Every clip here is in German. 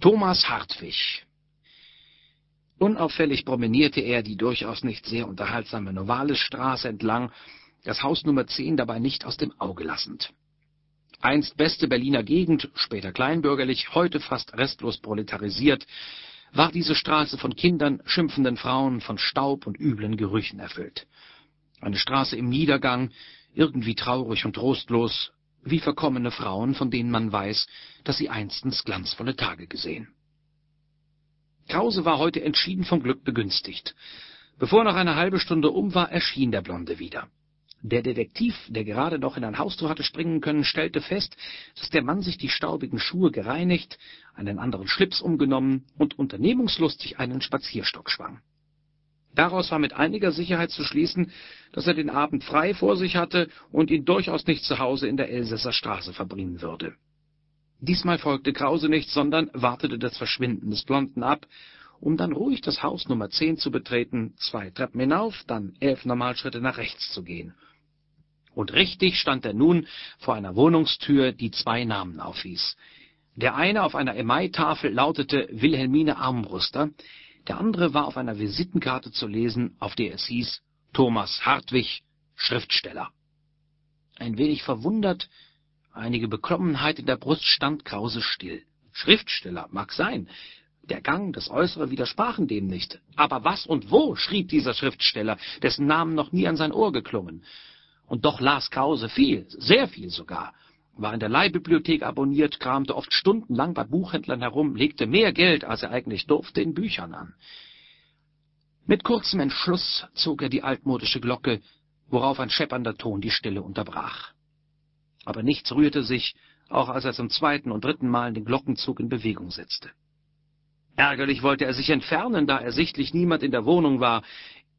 Thomas Hartwig. Unauffällig promenierte er die durchaus nicht sehr unterhaltsame Novalesstraße entlang, das Haus Nummer 10 dabei nicht aus dem Auge lassend. Einst beste Berliner Gegend, später kleinbürgerlich, heute fast restlos proletarisiert, war diese Straße von Kindern, schimpfenden Frauen, von Staub und üblen Gerüchen erfüllt. Eine Straße im Niedergang, irgendwie traurig und trostlos, wie verkommene Frauen, von denen man weiß, dass sie einstens glanzvolle Tage gesehen. Krause war heute entschieden vom Glück begünstigt. Bevor noch eine halbe Stunde um war, erschien der Blonde wieder. Der Detektiv, der gerade noch in ein Haustor hatte springen können, stellte fest, dass der Mann sich die staubigen Schuhe gereinigt, einen anderen Schlips umgenommen und unternehmungslustig einen Spazierstock schwang. Daraus war mit einiger Sicherheit zu schließen, dass er den Abend frei vor sich hatte und ihn durchaus nicht zu Hause in der Elsässer Straße verbringen würde. Diesmal folgte Krause nicht, sondern wartete das Verschwinden des Blonden ab, um dann ruhig das Haus Nummer 10 zu betreten, zwei Treppen hinauf, dann elf Normalschritte nach rechts zu gehen. Und richtig stand er nun vor einer Wohnungstür, die zwei Namen aufwies. Der eine auf einer Emailtafel lautete Wilhelmine Armbruster, der andere war auf einer Visitenkarte zu lesen, auf der es hieß Thomas Hartwig, Schriftsteller. Ein wenig verwundert, einige Beklommenheit in der Brust stand Krause still. Schriftsteller, mag sein. Der Gang, das Äußere widersprachen dem nicht. Aber was und wo schrieb dieser Schriftsteller, dessen Namen noch nie an sein Ohr geklungen? Und doch las Krause viel, sehr viel sogar war in der Leihbibliothek abonniert, kramte oft stundenlang bei Buchhändlern herum, legte mehr Geld, als er eigentlich durfte, in Büchern an. Mit kurzem Entschluss zog er die altmodische Glocke, worauf ein scheppernder Ton die Stille unterbrach. Aber nichts rührte sich, auch als er zum zweiten und dritten Mal den Glockenzug in Bewegung setzte. Ärgerlich wollte er sich entfernen, da ersichtlich niemand in der Wohnung war.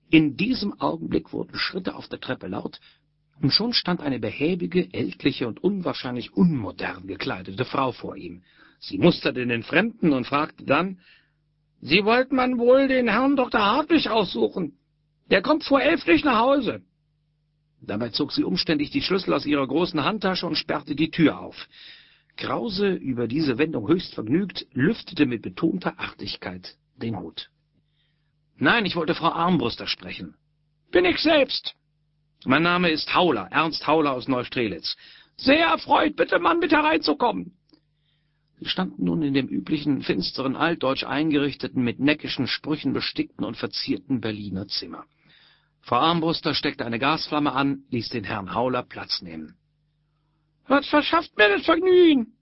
In diesem Augenblick wurden Schritte auf der Treppe laut, und schon stand eine behäbige, ältliche und unwahrscheinlich unmodern gekleidete Frau vor ihm. Sie musterte den Fremden und fragte dann, »Sie wollten man wohl den Herrn Dr. Hartwig aussuchen. Der kommt vor elf nicht nach Hause.« Dabei zog sie umständlich die Schlüssel aus ihrer großen Handtasche und sperrte die Tür auf. Krause, über diese Wendung höchst vergnügt, lüftete mit betonter Artigkeit den Hut. »Nein, ich wollte Frau Armbruster sprechen.« »Bin ich selbst.« Mein Name ist Hauler, Ernst Hauler aus Neustrelitz. Sehr erfreut, bitte, Mann, mit hereinzukommen. Sie standen nun in dem üblichen, finsteren, altdeutsch eingerichteten, mit neckischen Sprüchen bestickten und verzierten Berliner Zimmer. Frau Armbruster steckte eine Gasflamme an, ließ den Herrn Hauler Platz nehmen. Was verschafft mir das Vergnügen?